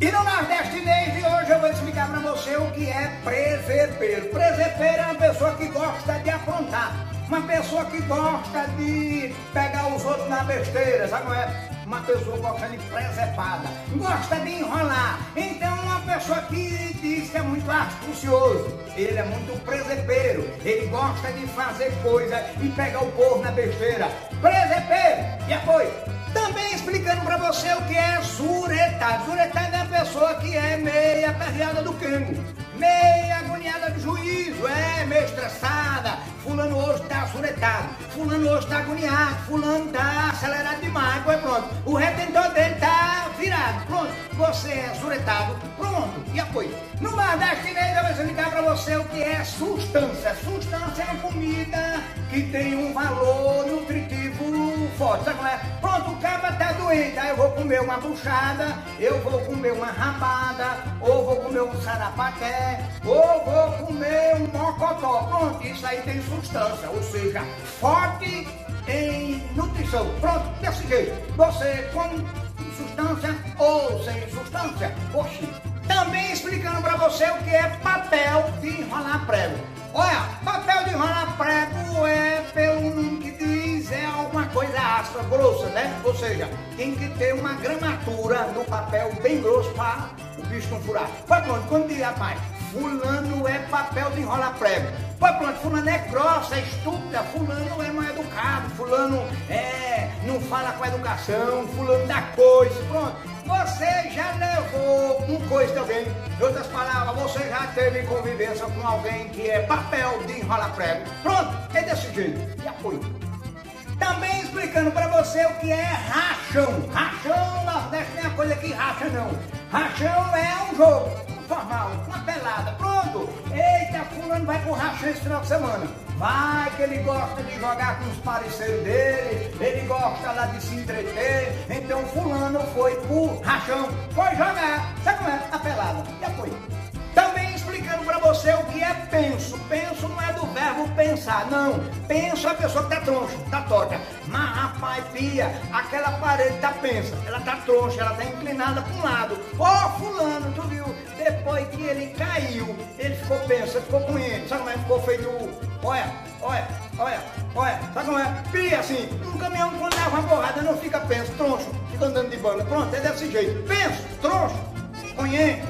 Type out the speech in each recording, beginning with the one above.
E no Nordeste de hoje eu vou explicar para você o que é presepeiro. Presepeiro é uma pessoa que gosta de aprontar, uma pessoa que gosta de pegar os outros na besteira, sabe como é? Uma pessoa gosta de presepada, gosta de enrolar. Então uma pessoa que diz que é muito astucioso, ele é muito presepeiro, ele gosta de fazer coisa e pegar o povo na besteira. Presepeiro! E apoio! Também explicando para você o que é zuretado. Zuretado é pessoa que é meia perreada do quengo, meia agoniada do juízo, é meio estressada. Fulano hoje está zuretado, fulano hoje está agoniado, fulano está acelerado demais. Pois pronto, o retentor dele está virado. Pronto, você é zuretado, pronto, e apoio. No Nordeste Chinês eu vou explicar para você o que é sustância. Sustância é uma comida que tem um valor nutritivo forte, sabe como é? Pronto, o cabra tá doente, aí eu vou comer uma buchada, eu vou comer uma rabada, ou vou comer um sarapaté, ou vou comer um mocotó. Pronto, isso aí tem substância, ou seja, forte em nutrição. Pronto, desse jeito. Você com substância ou sem substância. Oxi. Também explicando para você o que é papel de enrolar prego. Olha, grossa, né? Ou seja, tem que ter uma gramatura no papel bem grosso para o bicho não furar. Foi pronto, quando diz, rapaz, fulano é papel de enrolar prego. Foi pronto, fulano é grossa, é estúpida, fulano é mal educado, fulano é, não fala com educação, fulano dá coisa, pronto. Você já levou um coisa também. Em outras palavras, você já teve convivência com alguém que é papel de enrolar prego. Pronto, é desse jeito. E apoio. Também explicando para você o que é rachão. Rachão, Nordeste não é coisa que racha não. Rachão é um jogo formal, uma pelada, pronto. Eita, fulano vai pro rachão esse final de semana. Vai que ele gosta de jogar com os parceiros dele, ele gosta lá de se entreter. Então fulano foi pro rachão, foi jogar. Sabe como é? A pelada. Já foi. Também explicando para você o que é penso. Penso pensar, não. Penso é a pessoa que tá troncha, tá torta. Mas rapaz, pia, aquela parede tá pensa, ela tá troncha, ela tá inclinada para um lado. Ô oh, fulano, tu viu? Depois que ele caiu, ele ficou pensa, ficou com ele. Sabe como é? Ficou feito. Olha, olha, olha, olha. Sabe como é? Pia assim, um caminhão quando dá uma borrada não fica penso, troncho, fica andando de banda. Pronto, é desse jeito. Penso, troncho, conhece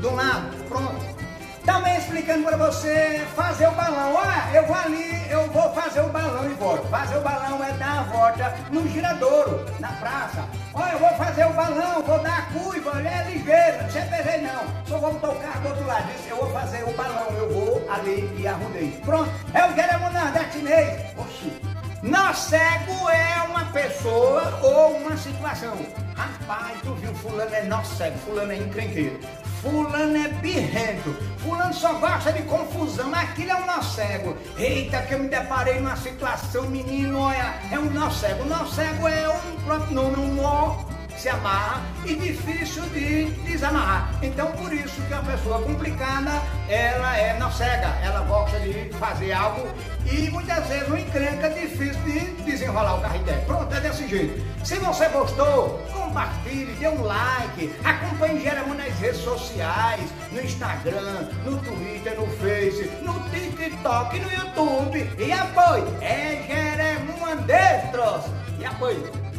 do lado, pronto. Também explicando para você fazer o balão. Olha, eu vou ali, eu vou fazer o balão e volto. Fazer o balão é dar a volta no giradouro, na praça. Olha, eu vou fazer o balão, vou dar a curva, é ligeiro, não pensei não. Só vou tocar do outro lado. Disse, eu vou fazer o balão, eu vou ali e arrumei. Pronto, é o queremos nordestinês. Oxi. Nó cego é uma pessoa ou uma situação. Rapaz, tu viu, fulano é nó cego, fulano é encrenqueiro. Fulano é birrento, fulano só gosta de confusão, aquilo é um nó cego. Eita, que eu me deparei numa situação, menino, olha, é um nó cego. O nó cego é um próprio nome, um nó se amarra e difícil de desamarrar. Então por isso que a pessoa complicada, ela é na cega, ela gosta de fazer algo e muitas vezes uma encrenca difícil de desenrolar o carro dela. Pronto, é desse jeito. Se você gostou, compartilhe, dê um like, acompanhe Jeremu nas redes sociais, no Instagram, no Twitter, no Face, no TikTok, no YouTube e apoie. É Jeremu Andestros. E apoie.